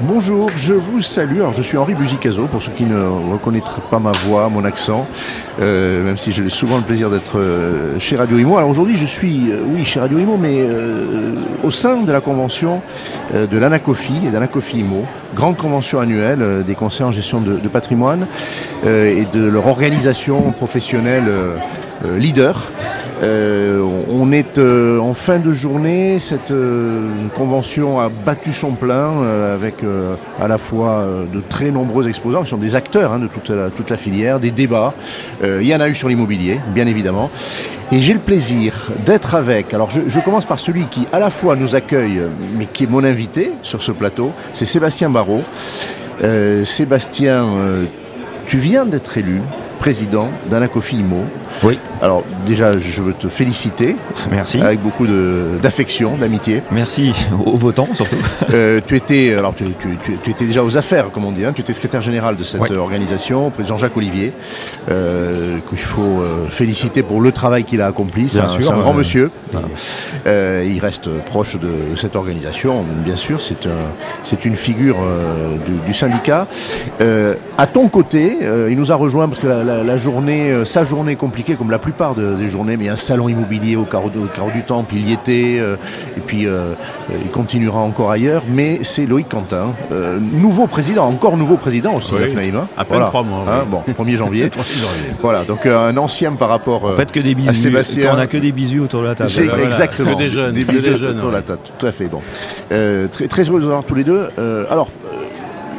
Bonjour, je vous salue. Alors, je suis Henri Buzicazo, pour ceux qui ne reconnaîtraient pas ma voix, mon accent, euh, même si j'ai souvent le plaisir d'être euh, chez Radio Imo. Alors aujourd'hui, je suis, euh, oui, chez Radio Imo, mais au sein de la convention de l'Anacofi et d'Anacofi Imo, grande convention annuelle des conseils en gestion de, de patrimoine et de leur organisation professionnelle leader. Euh, on est euh, en fin de journée, cette euh, convention a battu son plein avec à la fois de très nombreux exposants qui sont des acteurs hein, de toute la, filière, des débats. il y en a eu sur l'immobilier, bien évidemment. Et j'ai le plaisir d'être avec, alors je, je, commence par celui qui à la fois nous accueille, mais qui est mon invité sur ce plateau, c'est Sébastien Barrault. Sébastien, tu viens d'être élu président d'Anacofi IMO. Oui. Alors déjà, je veux te féliciter. Merci. Avec beaucoup d'affection, d'amitié. Merci aux votants surtout. Euh, tu étais, alors tu, étais déjà aux affaires, comme on dit. Hein. Tu étais secrétaire général de cette organisation, auprès Jean-Jacques Olivier, euh, qu'il faut euh, féliciter pour le travail qu'il a accompli. C'est un, un, grand monsieur. il reste proche de cette organisation, bien sûr. C'est un, c'est une figure du, syndicat. à ton côté, il nous a rejoint parce que la, journée, sa journée compliquée, comme la plupart des journées, mais un salon immobilier au carreau, du Temple, il y était, euh, et puis euh, il continuera encore ailleurs, mais c'est Loïc Quentin, euh, nouveau président, encore nouveau président aussi, oui, hein. À peine trois mois. Hein, bon, 1er janvier. voilà, donc un ancien par rapport en fait, que des bisous, à Sébastien. On n'a que des bisous autour de la table. Exactement. Que des jeunes. Des bisous autour de la table, tout à fait. Bon. très, très heureux de vous avoir tous les deux. alors,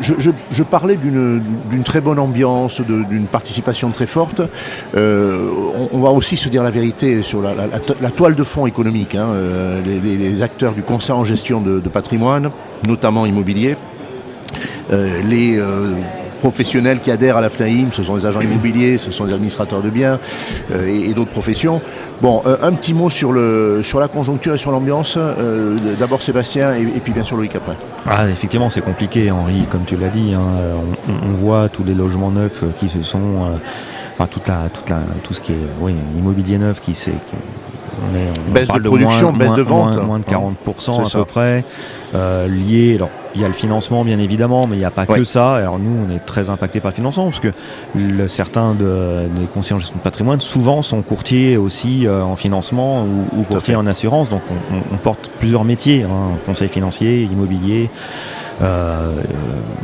je, parlais d'une très bonne ambiance, d'une participation très forte. Euh, on, va aussi se dire la vérité sur la, toile de fond économique. Hein, euh, les, acteurs du conseil en gestion de, patrimoine, notamment immobilier, euh, les professionnels qui adhèrent à la FNAIM, ce sont les agents immobiliers, ce sont les administrateurs de biens et, d'autres professions. Bon, un petit mot sur, le, sur la conjoncture et sur l'ambiance. D'abord Sébastien et, et, puis bien sûr Loïc après. Ah, effectivement, c'est compliqué, Henri, comme tu l'as dit. Hein. on, voit tous les logements neufs qui se sont. Euh, enfin, toute la, toute la, tout ce qui est oui, immobilier neuf qui s'est. On est, baisse de production, baisse de vente. Moins, de 40% à peu près. Euh, lié, alors il y a le financement bien évidemment, mais il n'y a pas que ça. Alors nous, on est très impacté par le financement parce que le, certains de, des conseillers en gestion de patrimoine souvent sont courtiers aussi euh, en financement ou, courtiers en assurance. Donc on, porte plusieurs métiers, hein, conseil financier, immobilier. Euh,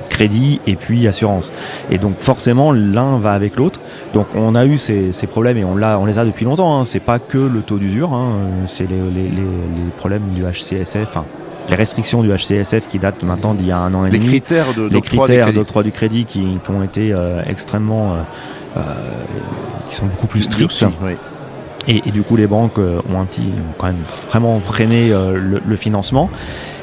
crédit et puis assurance. Et donc forcément l'un va avec l'autre. Donc on a eu ces, ces problèmes et on, l'a, on les a depuis longtemps. Hein. C'est pas que le taux d'usure, hein. c'est les, les, les, problèmes du HCSF, les restrictions du HCSF qui datent maintenant d'il y a un an et les demi. Critères de, les critères d'octroi du crédit qui, qui ont été euh, extrêmement. Euh, euh, qui sont beaucoup plus stricts. Et, et, du coup, les banques ont un petit, ont quand même vraiment freiné le, le, financement.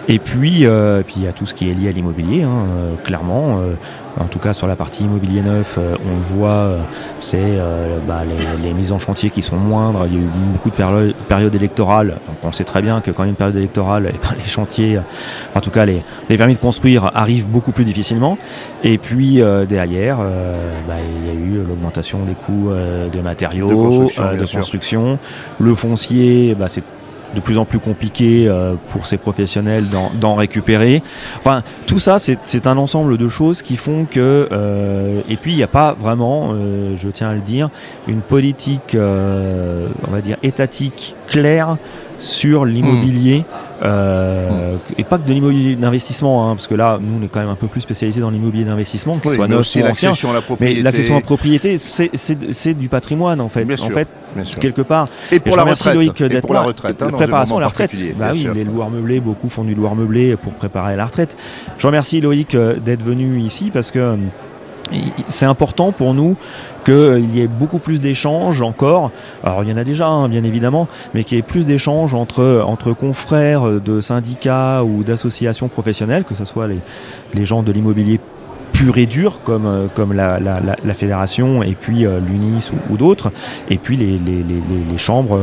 Et puis, euh, puis il y a tout ce qui est lié à l'immobilier, hein, euh, clairement. Euh, en tout cas, sur la partie immobilier neuf, on le voit, c'est bah, les, mises en chantier qui sont moindres. Il y a eu beaucoup de périodes électorales. Donc on sait très bien que quand il y a une période électorale, eh ben, les chantiers, en tout cas les, les, permis de construire, arrivent beaucoup plus difficilement. Et puis derrière, bah, il y a eu l'augmentation des coûts de matériaux, de construction. de construction. Le foncier, bah, c'est de plus en plus compliqué euh, pour ces professionnels d'en récupérer. Enfin, tout ça, c'est un ensemble de choses qui font que, euh, et puis il n'y a pas vraiment, euh, je tiens à le dire, une politique, on va dire, étatique claire sur l'immobilier. Euh, et pas que de l'immobilier d'investissement, hein, parce que là, nous, on est quand même un peu plus spécialisé dans l'immobilier d'investissement, que ce soit neuf ou ancien. À la propriété. Mais l'accession à la propriété, c'est du patrimoine, en fait. en fait, quelque part. Et pour la retraite. Loïc d'être pour la retraite. Hein, préparation à la retraite. Bah oui, les loueurs meublés, beaucoup font du loueur meublé pour préparer la retraite. Je remercie Loïc euh, d'être venu ici parce que euh, c'est important pour nous qu'il y ait beaucoup plus d'échanges encore. Alors il y en a déjà, hein, bien évidemment, mais qu'il y ait plus d'échanges entre, entre confrères de syndicats ou d'associations professionnelles, que ce soit les, les gens de l'immobilier pure et dure comme, euh, comme la, fédération et puis l'UNIS ou, d'autres, et puis les, les, chambres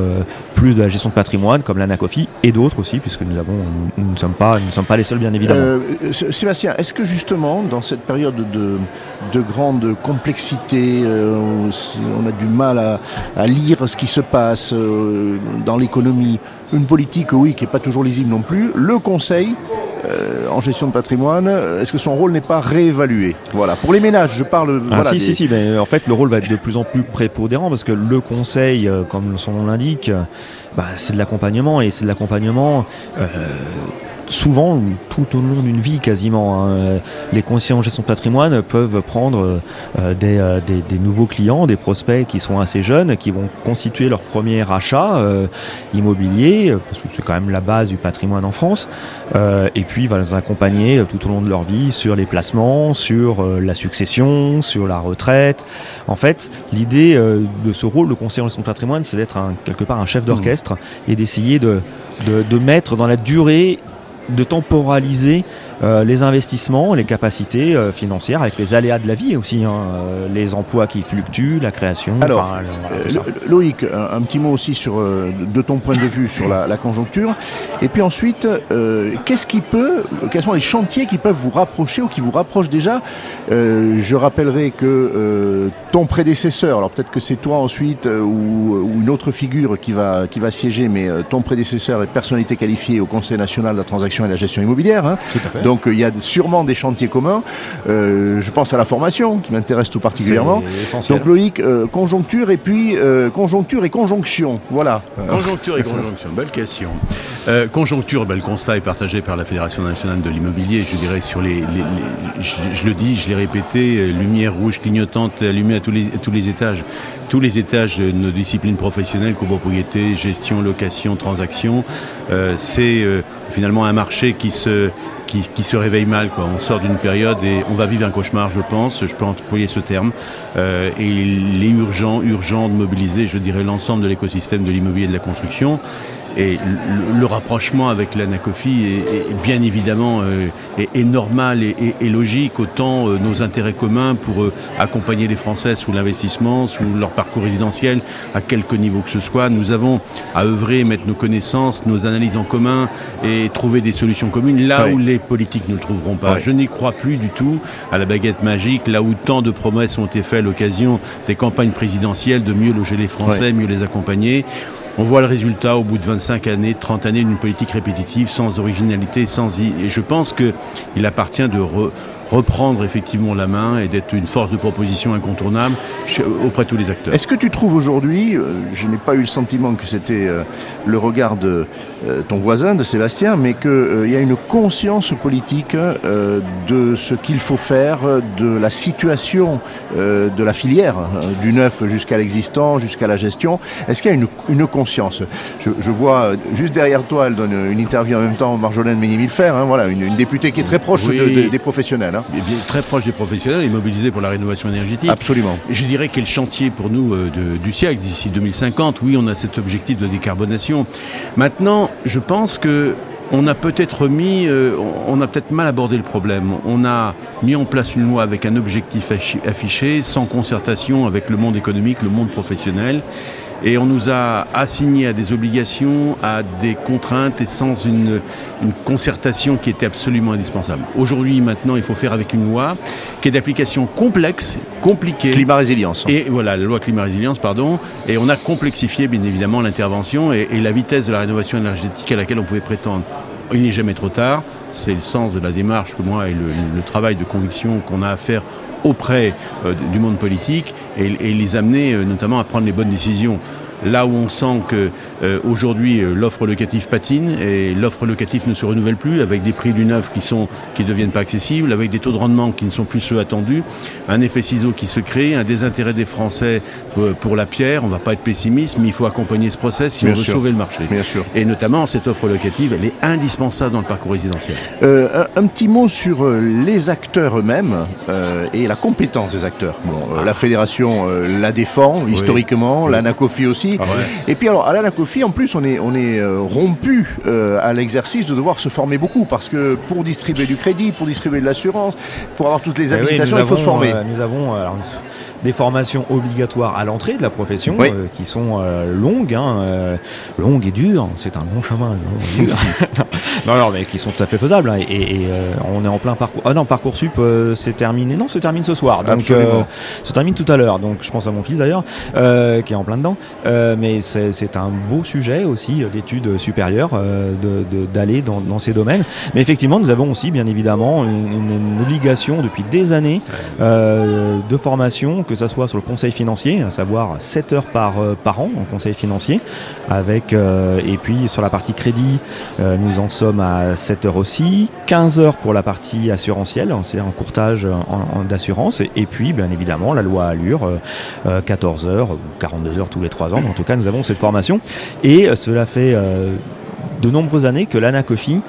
plus de la gestion de patrimoine comme l'ANACOFI et d'autres aussi, puisque nous, avons, nous, ne sommes pas, nous ne sommes pas les seuls bien évidemment. Sébastien, est-ce que justement dans cette période de, de grande complexité, on a du mal à, à, lire ce qui se passe dans l'économie, une politique, oui, qui n'est pas toujours lisible non plus, le Conseil euh, en gestion de patrimoine, euh, est-ce que son rôle n'est pas réévalué Voilà. Pour les ménages, je parle. Ah, si, si, si, mais en fait, le rôle va être de plus en plus prépondérant parce que le conseil, euh, comme son nom l'indique, bah, c'est de l'accompagnement et c'est de l'accompagnement souvent, tout au long d'une vie quasiment, hein, les conseillers en gestion de patrimoine peuvent prendre euh, euh, des, nouveaux clients, des prospects qui sont assez jeunes, qui vont constituer leur premier achat euh, immobilier, parce que c'est quand même la base du patrimoine en France, et puis va les accompagner tout au long de leur vie sur les placements, sur la succession, sur la retraite. En fait, l'idée de ce rôle de conseiller en gestion de patrimoine, c'est d'être quelque part un chef d'orchestre et d'essayer de, de mettre dans la durée de temporaliser euh, les investissements, les capacités euh, financières avec les aléas de la vie aussi, hein, euh, les emplois qui fluctuent, la création. Alors, Loïc, un, petit mot aussi sur, de ton point de vue sur la, conjoncture. Et puis ensuite, qu'est-ce qui peut, quels sont les chantiers qui peuvent vous rapprocher ou qui vous rapprochent déjà? Je rappellerai que ton prédécesseur, alors peut-être que c'est toi ensuite ou, une autre figure qui va, qui va siéger, mais ton prédécesseur est personnalité qualifiée au Conseil national de la transaction et de la gestion immobilière. Hein. Tout à fait. Donc il y a sûrement des chantiers communs. Euh, je pense à la formation qui m'intéresse tout particulièrement. Donc Loïc, euh, conjoncture et puis euh, conjoncture et conjonction. Voilà. Conjoncture et conjonction, belle question. conjoncture, ben, le constat est partagé par la Fédération nationale de l'immobilier. Je dirais sur les, je, le dis, je l'ai répété, lumière rouge clignotante allumée à tous les, tous les étages, tous les étages de nos disciplines professionnelles, copropriété, gestion, location, transaction. C'est finalement un marché qui se qui, se réveille mal. Quoi. On sort d'une période et on va vivre un cauchemar, je pense, je peux employer ce terme. Euh, et il est urgent, urgent de mobiliser, je dirais, l'ensemble de l'écosystème de l'immobilier et de la construction. Et le, rapprochement avec l'ANACOFI est, bien évidemment euh, est, normal et, logique, autant euh, nos intérêts communs pour euh, accompagner les Français sous l'investissement, sous leur parcours résidentiel, à quelque niveau que ce soit. Nous avons à œuvrer, mettre nos connaissances, nos analyses en commun et trouver des solutions communes là où les politiques ne le trouveront pas. Je n'y crois plus du tout à la baguette magique, là où tant de promesses ont été faites à l'occasion des campagnes présidentielles de mieux loger les Français, mieux les accompagner. On voit le résultat au bout de 25 années, 30 années d'une politique répétitive, sans originalité, sans... Et je pense qu'il appartient de reprendre effectivement la main et d'être une force de proposition incontournable auprès de tous les acteurs. Est-ce que tu trouves aujourd'hui, euh, je n'ai pas eu le sentiment que c'était euh, le regard de euh, ton voisin, de Sébastien, mais qu'il y a une conscience politique de ce qu'il faut faire, de la situation de la filière, du neuf jusqu'à l'existant, jusqu'à la gestion? Est-ce qu'il y a une, conscience? Je, vois juste derrière toi, elle donne une interview en même temps, Marjolaine Ménimilfer, hein, voilà, une, députée qui est très proche des professionnels. Hein. Hein. très proche des professionnels et mobilisé pour la rénovation énergétique. Absolument. Je dirais quel chantier pour nous euh, du siècle d'ici 2050. Oui, on a cet objectif de décarbonation. Maintenant, je pense que on a peut-être mis, euh, on a peut-être mal abordé le problème. On a mis en place une loi avec un objectif affiché, sans concertation avec le monde économique, le monde professionnel et on nous a assigné à des obligations, à des contraintes et sans une, concertation qui était absolument indispensable. Aujourd'hui, maintenant, il faut faire avec une loi qui est d'application complexe, compliquée. Climat résilience. Et voilà, la loi climat résilience, pardon. Et on a complexifié, bien évidemment, l'intervention et, la vitesse de la rénovation énergétique à laquelle on pouvait prétendre. Il n'est jamais trop tard. C'est le sens de la démarche que moi et le travail de conviction qu'on a à faire auprès euh, du monde politique et, les amener euh, notamment à prendre les bonnes décisions. Là où on sent que euh, aujourd'hui euh, l'offre locative patine et l'offre locative ne se renouvelle plus avec des prix du neuf qui sont qui deviennent pas accessibles, avec des taux de rendement qui ne sont plus ceux attendus, un effet ciseau qui se crée, un désintérêt des Français pour, la pierre. On va pas être pessimiste, mais il faut accompagner ce process si on veut sauver le marché. Bien sûr. Et notamment cette offre locative, elle est indispensable dans le parcours résidentiel. Euh, un, petit mot sur les acteurs eux-mêmes et la compétence des acteurs. Bon, La fédération la défend historiquement, l'ANACOFI aussi. Ah et puis alors, à l'ANACOFI, en plus, on est, on est rompu à l'exercice de devoir se former beaucoup parce que pour distribuer du crédit, pour distribuer de l'assurance, pour avoir toutes les eh habilitations, il faut se former. nous avons des formations obligatoires à l'entrée de la profession euh, qui sont euh, longues, hein, euh, longues et dures. C'est un long chemin. non, non, mais qui sont tout à fait faisables. Hein, et, on est en plein parcours. Ah non, parcoursup, c'est terminé. Non, se termine ce soir. Donc, se termine tout à l'heure. Donc, je pense à mon fils d'ailleurs, qui est en plein dedans. mais c'est un beau sujet aussi d'études supérieures, d'aller dans, dans, ces domaines. Mais effectivement, nous avons aussi, bien évidemment, une, une obligation depuis des années de formation que ce soit sur le conseil financier, à savoir 7 heures par, euh, par an en conseil financier, avec euh, et puis sur la partie crédit, euh, nous en sommes à 7 heures aussi, 15 heures pour la partie assurantielle, hein, c'est un courtage d'assurance, et, puis bien évidemment la loi Allure, 14 heures, 42 heures tous les 3 ans, en tout cas nous avons cette formation, et cela fait de nombreuses années que l'ANACOFI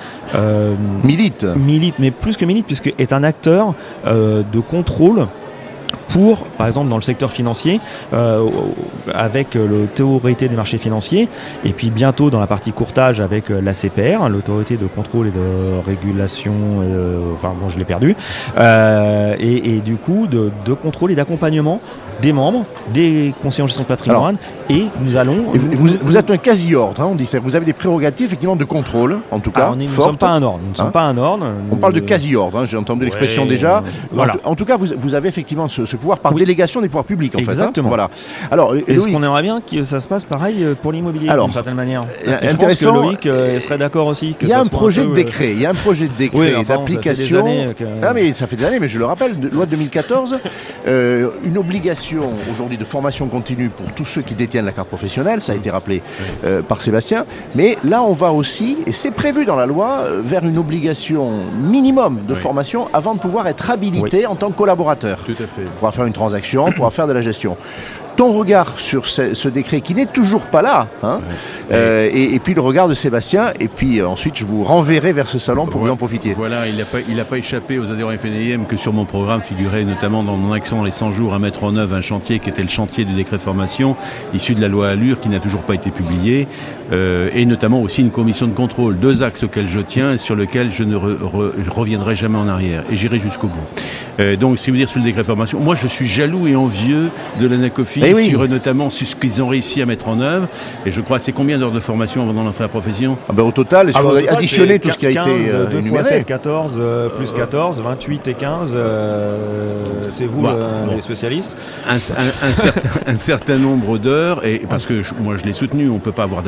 milite. Milite, mais plus que milite, puisque est un acteur de contrôle pour, par exemple, dans le secteur financier, euh, avec l'autorité des marchés financiers, et puis bientôt dans la partie courtage avec euh, l'ACPR, l'autorité de contrôle et de régulation, euh, enfin bon, je l'ai perdu, et, du coup de, de contrôle et d'accompagnement des membres, des conseillers en gestion de patrimoine, et nous allons. vous, êtes un quasi-ordre, hein, on dit ça. Vous avez des prérogatives effectivement de contrôle, en tout cas. nous ne sommes pas un ordre. Nous ne sommes hein pas un ordre. On parle de quasi-ordre, hein, j'ai entendu l'expression déjà. Voilà. En, tout cas, vous, avez effectivement ce, pouvoir par délégation des pouvoirs publics, en Exactement. fait. Voilà. Alors, est-ce qu'on aimerait bien que ça se passe pareil euh, pour l'immobilier, d'une certaine manière euh, Intéressant. Je Loïc euh, serait d'accord aussi. Il y a un projet de décret. Il y a un projet de décret d'application. Ah, mais ça fait des années, mais je le rappelle, loi de 2014, une obligation aujourd'hui de formation continue pour tous ceux qui détiennent la carte professionnelle, ça a été rappelé euh, par Sébastien, mais là on va aussi, et c'est prévu dans la loi, vers une obligation minimum de formation avant de pouvoir être habilité en tant que collaborateur. Tout à fait. Pour faire une transaction, pour faire de la gestion. Ton regard sur ce, décret qui n'est toujours pas là, hein, euh, et, puis le regard de Sébastien, et puis ensuite je vous renverrai vers ce salon pour vous en profiter. Voilà, il n'a pas, pas échappé aux adhérents FNIM que sur mon programme figurait notamment dans mon action les 100 jours à mettre en œuvre un chantier qui était le chantier du décret formation issu de la loi Allure qui n'a toujours pas été publié, euh, et notamment aussi une commission de contrôle, deux axes auxquels je tiens et sur lesquels je ne reviendrai jamais en arrière, et j'irai jusqu'au bout. Euh, donc, si vous dire sur le décret de formation, moi je suis jaloux et envieux de l'ANACOFI eh sur notamment sur ce qu'ils ont réussi à mettre en œuvre. Et je crois, c'est combien d'heures de formation avant d'entrer à la profession? Ah ben, Au total, il ah, faudrait additionner tout ce qui a été euh, 2 fois 7, 14, euh, plus 14, 28 et 15. Euh, c'est vous bah, les spécialistes? Un, certain, un, certain, nombre d'heures, et parce que moi je l'ai soutenu, on ne peut pas avoir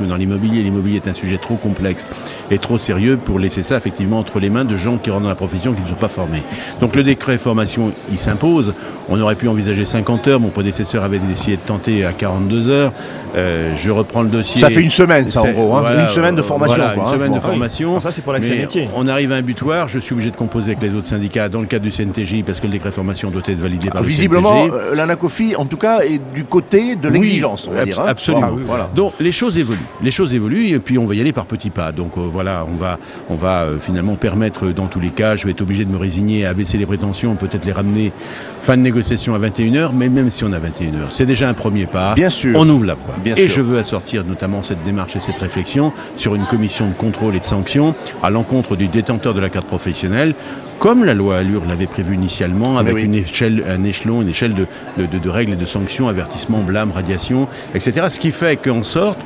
dans l'immobilier. L'immobilier est un sujet trop complexe et trop sérieux pour laisser ça effectivement entre les mains de gens qui rentrent dans la profession qui ne sont pas formés. Donc le décret formation, il s'impose. On aurait pu envisager 50 heures. Mon prédécesseur avait décidé de tenter à 42 heures. Euh, je reprends le dossier. Ça fait une semaine, ça, en gros. Hein. une semaine de formation. Voilà, une semaine de formation. ça, c'est pour l'accès métier. On arrive à un butoir. Je suis obligé de composer avec les autres syndicats dans le cadre du CNTJ parce que le décret formation doit être validé par Visiblement, le CNTJ. Visiblement, l'ANACOFI, en tout cas, est du côté de l'exigence, on va dire. Hein. Absolument. Voilà. Donc, les choses évoluent. Les choses évoluent et puis on va y aller par petits pas. Donc, euh, voilà, on va, on va euh, finalement permettre, dans tous les cas, je vais être obligé de me résigner à baisser les prétentions, peut-être les ramener fin de négociation à 21h, mais même si on a 21h, c'est déjà un premier pas. Bien sûr. On ouvre la voie. et je veux assortir notamment cette démarche et cette réflexion sur une commission de contrôle et de sanctions à l'encontre du détenteur de la carte professionnelle comme la loi Allure l'avait prévu initialement, avec une échelle, un échelon, une échelle de, de, règles et de sanctions, avertissement, blâme, radiation, etc. Ce qui fait qu'en sorte,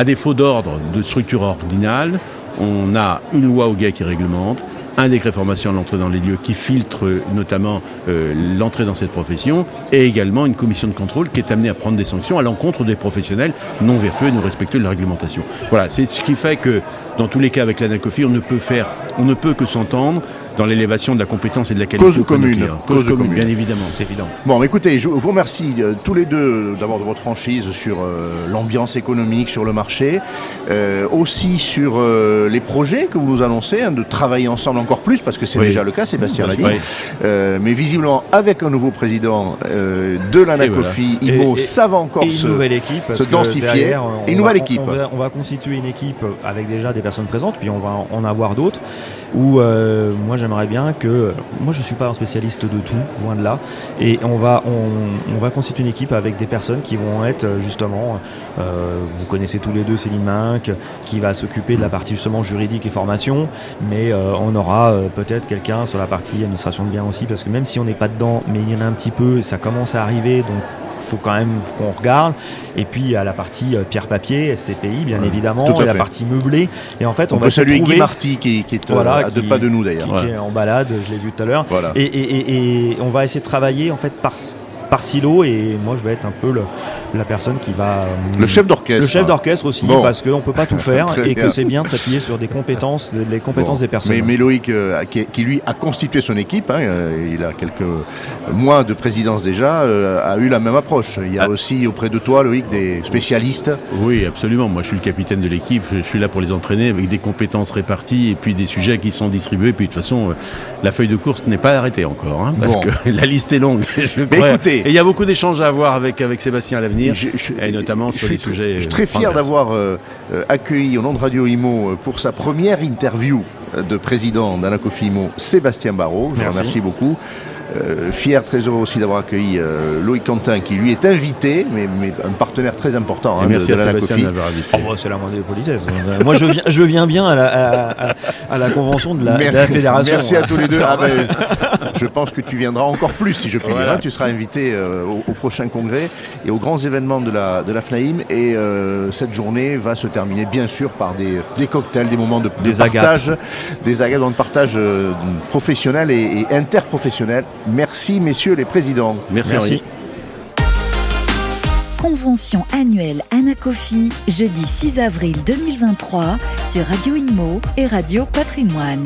à défaut d'ordre, de structure ordinale, on a une loi au gars qui réglemente, un décret formation à l'entrée dans les lieux qui filtre notamment euh, l'entrée dans cette profession, et également une commission de contrôle qui est amenée à prendre des sanctions à l'encontre des professionnels non vertueux et non respectueux de la réglementation. Voilà, c'est ce qui fait que dans tous les cas avec l'ANACOFI, on on ne peut que s'entendre dans l'élévation de la compétence et de la qualité. Cause commune. Cause, commune, bien évidemment, c'est évident. Bon, écoutez, je vous remercie euh, tous les deux d'abord de votre franchise sur euh, l'ambiance économique sur le marché, euh, aussi sur les projets que vous nous annoncez, hein, de travailler ensemble encore plus, parce que c'est déjà le cas, Sébastien l'a dit. mais visiblement, avec un nouveau président de l'ANACOFI, IMO, ça va encore se, équipe, se densifier. et une nouvelle équipe. On va, on va, constituer une équipe avec déjà des personnes présentes, puis on va en avoir d'autres, où moi j'aimerais bien que, moi je suis pas un spécialiste de tout, loin de là, et on va, on, va constituer une équipe avec des personnes qui vont être justement, vous connaissez tous les deux Céline Minck, qui va s'occuper de la partie justement juridique et formation, mais on aura peut-être quelqu'un sur la partie administration de biens aussi, parce que même si on n'est pas dedans, mais il y en a un petit peu, ça commence à arriver, donc faut quand même qu'on regarde. Et puis à la partie euh, pierre-papier, SCPI, bien évidemment, et la partie meublée. Et en fait, on, va saluer Guy Marty qui, est euh, de pas de nous d'ailleurs. Qui, est en balade, je l'ai vu tout à l'heure. Et, on va essayer de travailler en fait par, par silo. Et moi, je vais être un peu le la personne qui va. Le chef d'orchestre. Le chef d'orchestre aussi, parce qu'on ne peut pas tout faire et que c'est bien de s'appuyer sur des compétences, les compétences des personnes. Mais, Loïc, euh, qui, lui a constitué son équipe, hein, euh, il a quelques mois de présidence déjà, euh, a eu la même approche. Il y a ah. aussi auprès de toi, Loïc, des spécialistes. Oui, absolument. Moi, je suis le capitaine de l'équipe. Je suis là pour les entraîner avec des compétences réparties et puis des sujets qui sont distribués. Puis de toute façon, la feuille de course n'est pas arrêtée encore, hein, parce que la liste est longue. Je et il y a beaucoup d'échanges à avoir avec, avec Sébastien à l'avenir. Je, et notamment sur les sujets. Je suis très fier d'avoir euh, euh, accueilli au nom de Radio Imo euh, pour sa première interview de président d'Anacofi Imo, Sébastien Barrault. Je remercie beaucoup. Euh, fier, très heureux aussi d'avoir accueilli euh, Loïc Quentin, qui lui est invité, mais, un partenaire très important hein, merci de, de à Sébastien oh, c'est la moindre des politesses. Moi, je viens, je viens bien à la, à, la convention de la, fédération. Merci à tous les deux. Ah, ben, je pense que tu viendras encore plus, si je puis dire. Hein. Tu seras invité euh, au, prochain congrès et aux grands événements de la, de la FNAIM. Et cette journée va se terminer, bien sûr, par des, des cocktails, des moments de, des partage, des agates, de partage professionnel et, et interprofessionnel. Merci, messieurs les présidents. Merci. Convention annuelle Anacofi, jeudi 6 avril 2023 sur Radio Inmo et Radio Patrimoine.